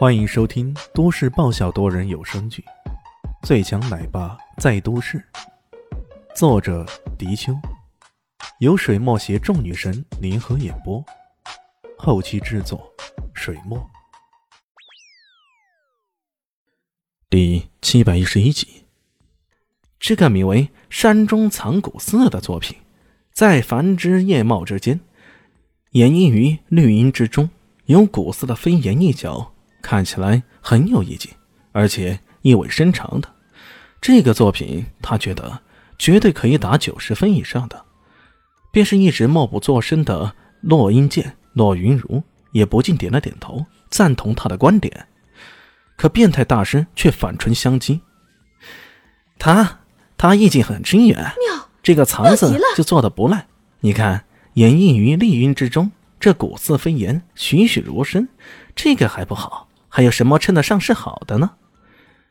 欢迎收听都市爆笑多人有声剧《最强奶爸在都市》，作者：迪秋，由水墨携众女神联合演播，后期制作：水墨。第七百一十一集，这个名为《山中藏古寺》的作品，在繁枝叶茂之间，掩映于绿荫之中，有古寺的飞檐一角。看起来很有意境，而且意味深长的。这个作品，他觉得绝对可以打九十分以上的。便是一直默不作声的洛英剑、洛云如，也不禁点了点头，赞同他的观点。可变态大师却反唇相讥：“他，他意境很深远，这个藏字就做的不赖。你看，掩映于丽云之中，这古色飞檐，栩栩如生，这个还不好。”还有什么称得上是好的呢？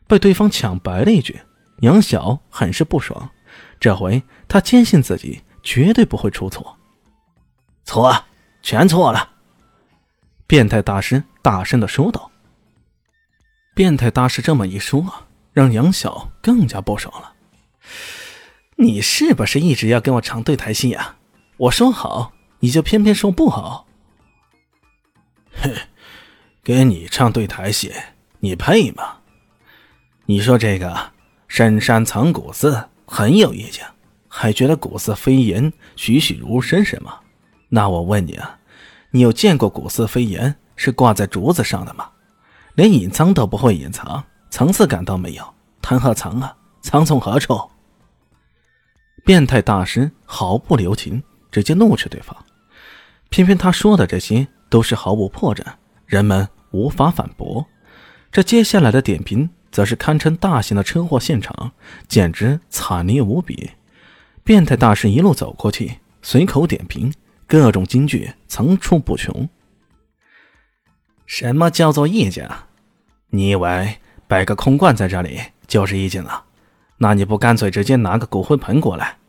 被对方抢白了一句，杨晓很是不爽。这回他坚信自己绝对不会出错。错，全错了！变态大师大声的说道。变态大师这么一说，让杨晓更加不爽了。你是不是一直要跟我唱对台戏呀？我说好，你就偏偏说不好。哼！跟你唱对台戏，你配吗？你说这个深山藏古寺很有意境，还觉得古寺飞檐栩栩如生是吗？那我问你啊，你有见过古寺飞檐是挂在竹子上的吗？连隐藏都不会隐藏，层次感都没有，谈何藏啊？藏从何处？变态大师毫不留情，直接怒斥对方。偏偏他说的这些都是毫无破绽。人们无法反驳，这接下来的点评则是堪称大型的车祸现场，简直惨烈无比。变态大师一路走过去，随口点评，各种金句层出不穷。什么叫做意境？你以为摆个空罐在这里就是意境了？那你不干脆直接拿个骨灰盆过来，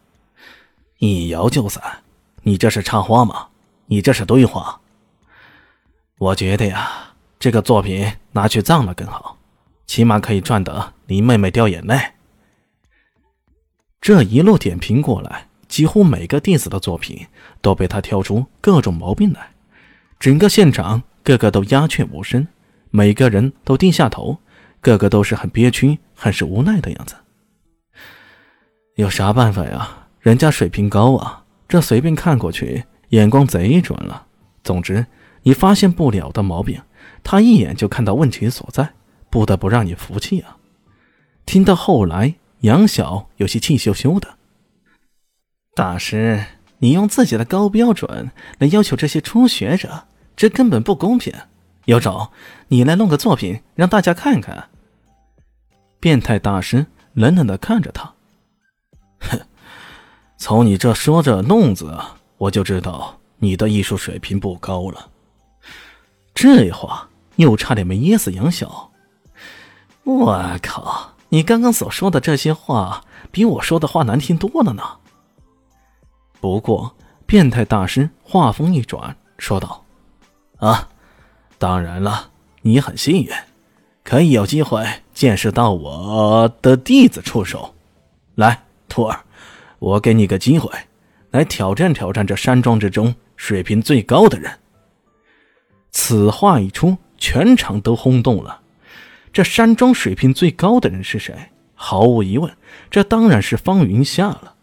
一摇就散？你这是插花吗？你这是对话？我觉得呀，这个作品拿去葬了更好，起码可以赚得林妹妹掉眼泪。这一路点评过来，几乎每个弟子的作品都被他挑出各种毛病来，整个现场个个都鸦雀无声，每个人都低下头，个个都是很憋屈、很是无奈的样子。有啥办法呀？人家水平高啊，这随便看过去，眼光贼准了。总之。你发现不了的毛病，他一眼就看到问题所在，不得不让你服气啊！听到后来，杨晓有些气羞羞的。大师，你用自己的高标准来要求这些初学者，这根本不公平。有种，你来弄个作品让大家看看。变态大师冷冷的看着他，哼，从你这说着弄字，我就知道你的艺术水平不高了。这话又差点没噎死杨晓。我靠！你刚刚所说的这些话，比我说的话难听多了呢。不过，变态大师话锋一转，说道：“啊，当然了，你很幸运，可以有机会见识到我的弟子出手。来，徒儿，我给你个机会，来挑战挑战这山庄之中水平最高的人。”此话一出，全场都轰动了。这山庄水平最高的人是谁？毫无疑问，这当然是方云夏了。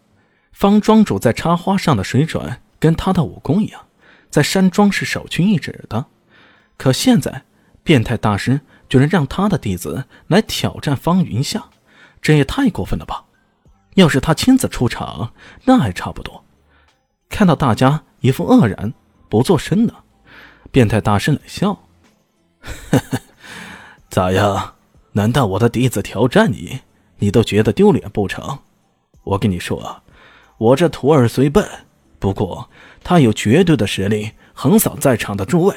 方庄主在插花上的水准，跟他的武功一样，在山庄是首屈一指的。可现在，变态大师居然让他的弟子来挑战方云夏，这也太过分了吧！要是他亲自出场，那还差不多。看到大家一副愕然，不作声的。变态大师冷笑：“，咋样？难道我的弟子挑战你，你都觉得丢脸不成？我跟你说，我这徒儿虽笨，不过他有绝对的实力，横扫在场的诸位。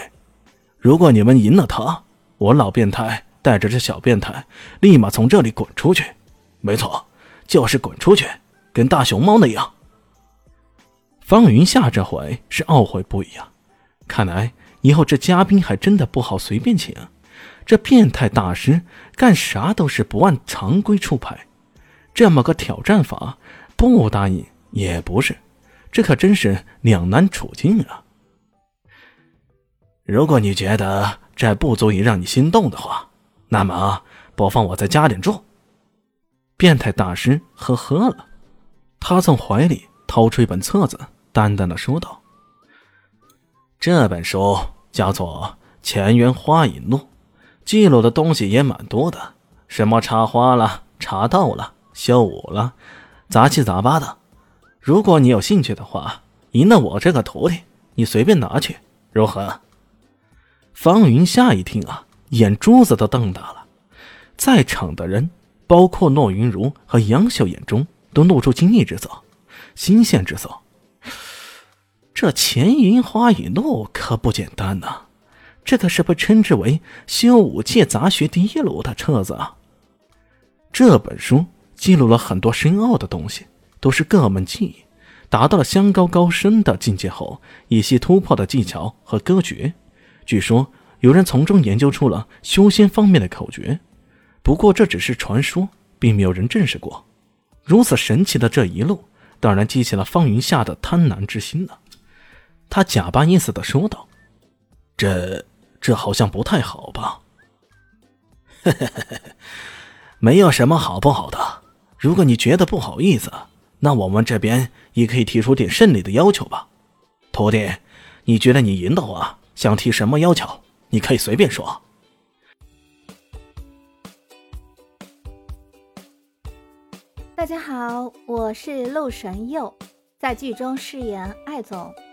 如果你们赢了他，我老变态带着这小变态立马从这里滚出去。没错，就是滚出去，跟大熊猫那样。”方云夏这回是懊悔不已啊！看来。以后这嘉宾还真的不好随便请，这变态大师干啥都是不按常规出牌，这么个挑战法，不答应也不是，这可真是两难处境啊！如果你觉得这不足以让你心动的话，那么不妨我再加点注。变态大师呵呵了，他从怀里掏出一本册子，淡淡的说道：“这本书叫做《乾元花影录》，记录的东西也蛮多的，什么插花了、茶道了、修武了，杂七杂八的。如果你有兴趣的话，赢了我这个徒弟，你随便拿去，如何？”方云夏一听啊，眼珠子都瞪大了。在场的人，包括骆云如和杨秀，眼中都露出惊异之色、新鲜之色。这《乾云花雨录》可不简单呐，这可是被称之为修武界杂学第一流的册子啊！这本书记录了很多深奥的东西，都是各门技艺，达到了相高高深的境界后，一些突破的技巧和歌诀。据说有人从中研究出了修仙方面的口诀，不过这只是传说，并没有人证实过。如此神奇的这一路，当然激起了方云夏的贪婪之心了。他假扮意思的说道：“这这好像不太好吧？”“ 没有什么好不好的。如果你觉得不好意思，那我们这边也可以提出点胜利的要求吧。徒弟，你觉得你赢的话？”想提什么要求？你可以随便说。大家好，我是陆神佑，在剧中饰演艾总